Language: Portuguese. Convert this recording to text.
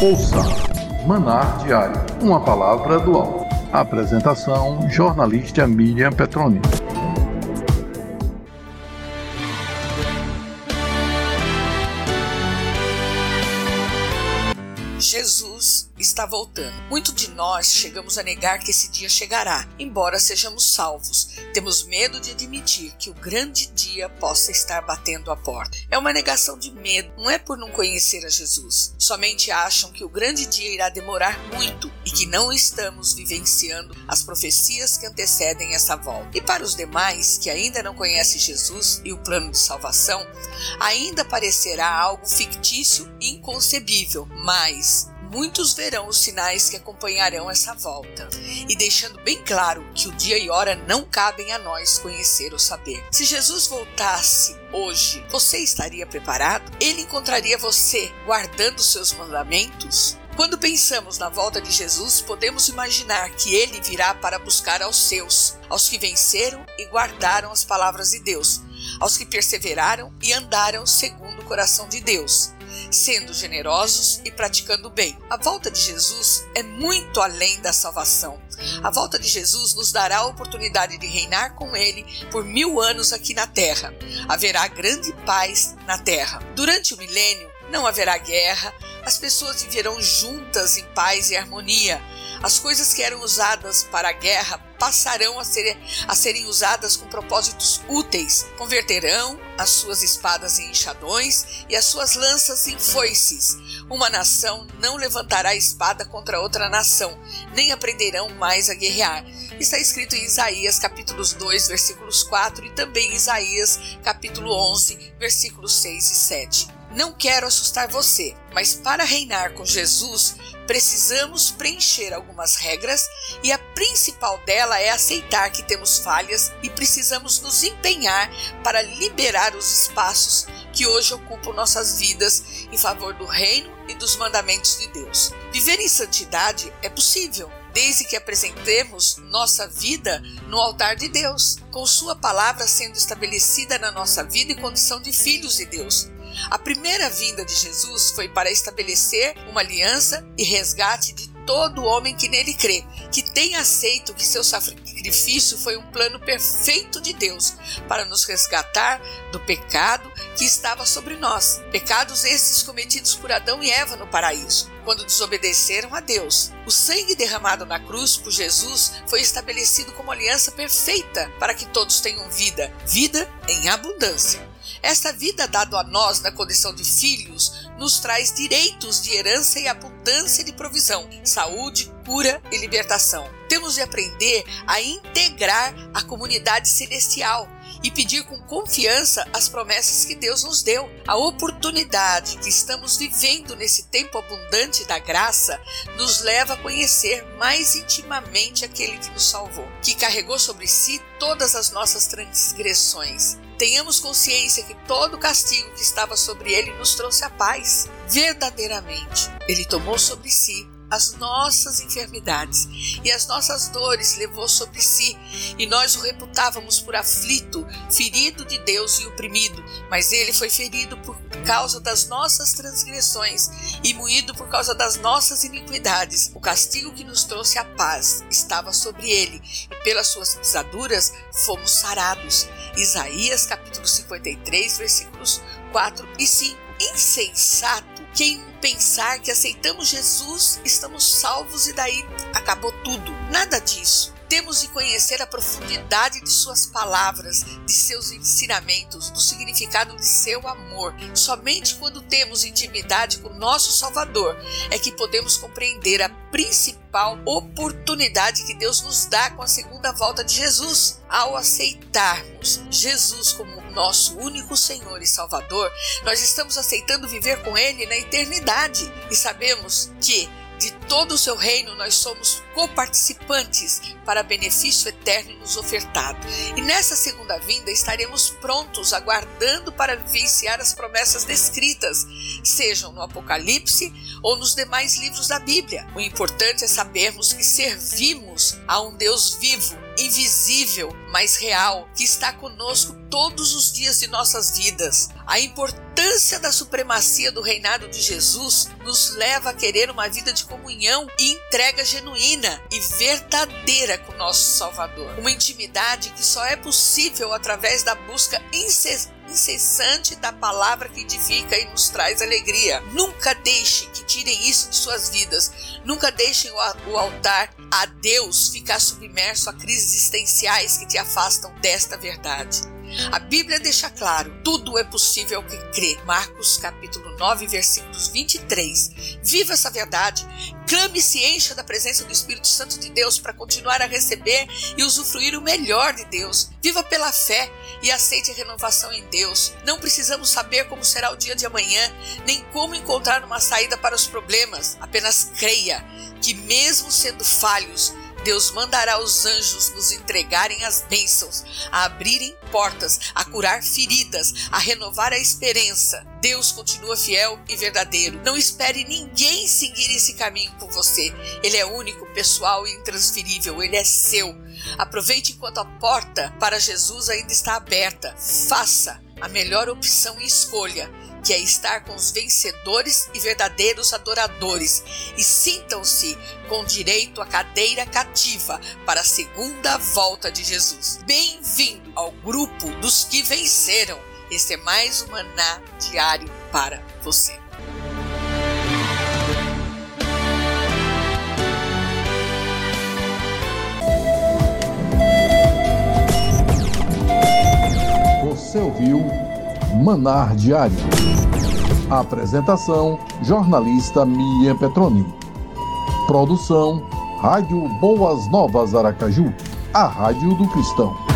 Ouça Manar Diário, uma palavra do alto. Apresentação: jornalista Miriam Petroni. Jesus está voltando. Muito de nós chegamos a negar que esse dia chegará, embora sejamos salvos. Temos medo de admitir que o grande dia possa estar batendo a porta. É uma negação de medo, não é por não conhecer a Jesus. Somente acham que o grande dia irá demorar muito e que não estamos vivenciando as profecias que antecedem essa volta. E para os demais que ainda não conhecem Jesus e o plano de salvação, ainda parecerá algo fictício e inconcebível, mas muitos verão os sinais que acompanharão essa volta, e deixando bem claro que o dia e hora não cabem a nós conhecer ou saber. Se Jesus voltasse hoje, você estaria preparado? Ele encontraria você guardando seus mandamentos? Quando pensamos na volta de Jesus, podemos imaginar que ele virá para buscar aos seus, aos que venceram e guardaram as palavras de Deus, aos que perseveraram e andaram segundo o coração de Deus sendo generosos e praticando bem. A volta de Jesus é muito além da salvação. A volta de Jesus nos dará a oportunidade de reinar com Ele por mil anos aqui na terra. Haverá grande paz na terra. Durante o milênio, não haverá guerra, as pessoas viverão juntas em paz e harmonia. As coisas que eram usadas para a guerra passarão a, ser, a serem usadas com propósitos úteis. Converterão as suas espadas em enxadões e as suas lanças em foices. Uma nação não levantará espada contra outra nação, nem aprenderão mais a guerrear. Está escrito em Isaías capítulos 2, versículos 4 e também Isaías capítulo 11, versículos 6 e 7. Não quero assustar você, mas para reinar com Jesus, precisamos preencher algumas regras e a principal dela é aceitar que temos falhas e precisamos nos empenhar para liberar os espaços que hoje ocupam nossas vidas em favor do reino e dos mandamentos de Deus. Viver em santidade é possível, desde que apresentemos nossa vida no altar de Deus, com Sua palavra sendo estabelecida na nossa vida e condição de filhos de Deus. A primeira vinda de Jesus foi para estabelecer uma aliança e resgate de todo homem que nele crê, que tem aceito que seu sacrifício foi um plano perfeito de Deus para nos resgatar do pecado que estava sobre nós. Pecados esses cometidos por Adão e Eva no paraíso, quando desobedeceram a Deus. O sangue derramado na cruz por Jesus foi estabelecido como aliança perfeita para que todos tenham vida, vida em abundância. Esta vida dada a nós na condição de filhos nos traz direitos de herança e abundância de provisão, saúde, cura e libertação. Temos de aprender a integrar a comunidade celestial e pedir com confiança as promessas que Deus nos deu. A oportunidade que estamos vivendo nesse tempo abundante da graça nos leva a conhecer mais intimamente aquele que nos salvou, que carregou sobre si todas as nossas transgressões Tenhamos consciência que todo o castigo que estava sobre ele nos trouxe a paz. Verdadeiramente, ele tomou sobre si as nossas enfermidades e as nossas dores levou sobre si, e nós o reputávamos por aflito, ferido de Deus e oprimido, mas ele foi ferido por causa das nossas transgressões e moído por causa das nossas iniquidades. O castigo que nos trouxe a paz estava sobre ele, e pelas suas pisaduras fomos sarados. Isaías capítulo 53, versículos 4 e 5. Insensato quem pensar que aceitamos Jesus, estamos salvos e daí acabou tudo. Nada disso. Temos de conhecer a profundidade de Suas palavras, de seus ensinamentos, do significado de seu amor. Somente quando temos intimidade com nosso Salvador é que podemos compreender a principal oportunidade que Deus nos dá com a segunda volta de Jesus. Ao aceitarmos Jesus como nosso único Senhor e Salvador, nós estamos aceitando viver com Ele na eternidade e sabemos que de todo o seu reino, nós somos coparticipantes para benefício eterno nos ofertado. E nessa segunda vinda estaremos prontos, aguardando para vivenciar as promessas descritas, sejam no Apocalipse ou nos demais livros da Bíblia. O importante é sabermos que servimos a um Deus vivo, invisível, mas real, que está conosco todos os dias de nossas vidas. A importância da supremacia do reinado de Jesus nos leva a querer uma vida de comunhão e entrega genuína e verdadeira com nosso Salvador. Uma intimidade que só é possível através da busca incessante da palavra que edifica e nos traz alegria. Nunca deixe que tirem isso de suas vidas. Nunca deixem o altar a Deus ficar submerso a crises existenciais que te afastam desta verdade. A Bíblia deixa claro: tudo é possível ao que crê. Marcos capítulo 9, versículos 23. Viva essa verdade. Clame e se encha da presença do Espírito Santo de Deus para continuar a receber e usufruir o melhor de Deus. Viva pela fé e aceite a renovação em Deus. Não precisamos saber como será o dia de amanhã, nem como encontrar uma saída para os problemas. Apenas creia que, mesmo sendo falhos, Deus mandará os anjos nos entregarem as bênçãos, a abrirem portas, a curar feridas, a renovar a esperança. Deus continua fiel e verdadeiro. Não espere ninguém seguir esse caminho por você. Ele é único, pessoal e intransferível. Ele é seu. Aproveite enquanto a porta para Jesus ainda está aberta. Faça a melhor opção e escolha que é estar com os vencedores e verdadeiros adoradores, e sintam-se com direito à cadeira cativa para a segunda volta de Jesus. Bem-vindo ao grupo dos que venceram. Este é mais um maná diário para você. Você ouviu Manar Diário. Apresentação: jornalista Miriam Petroni. Produção: Rádio Boas Novas Aracaju, a rádio do cristão.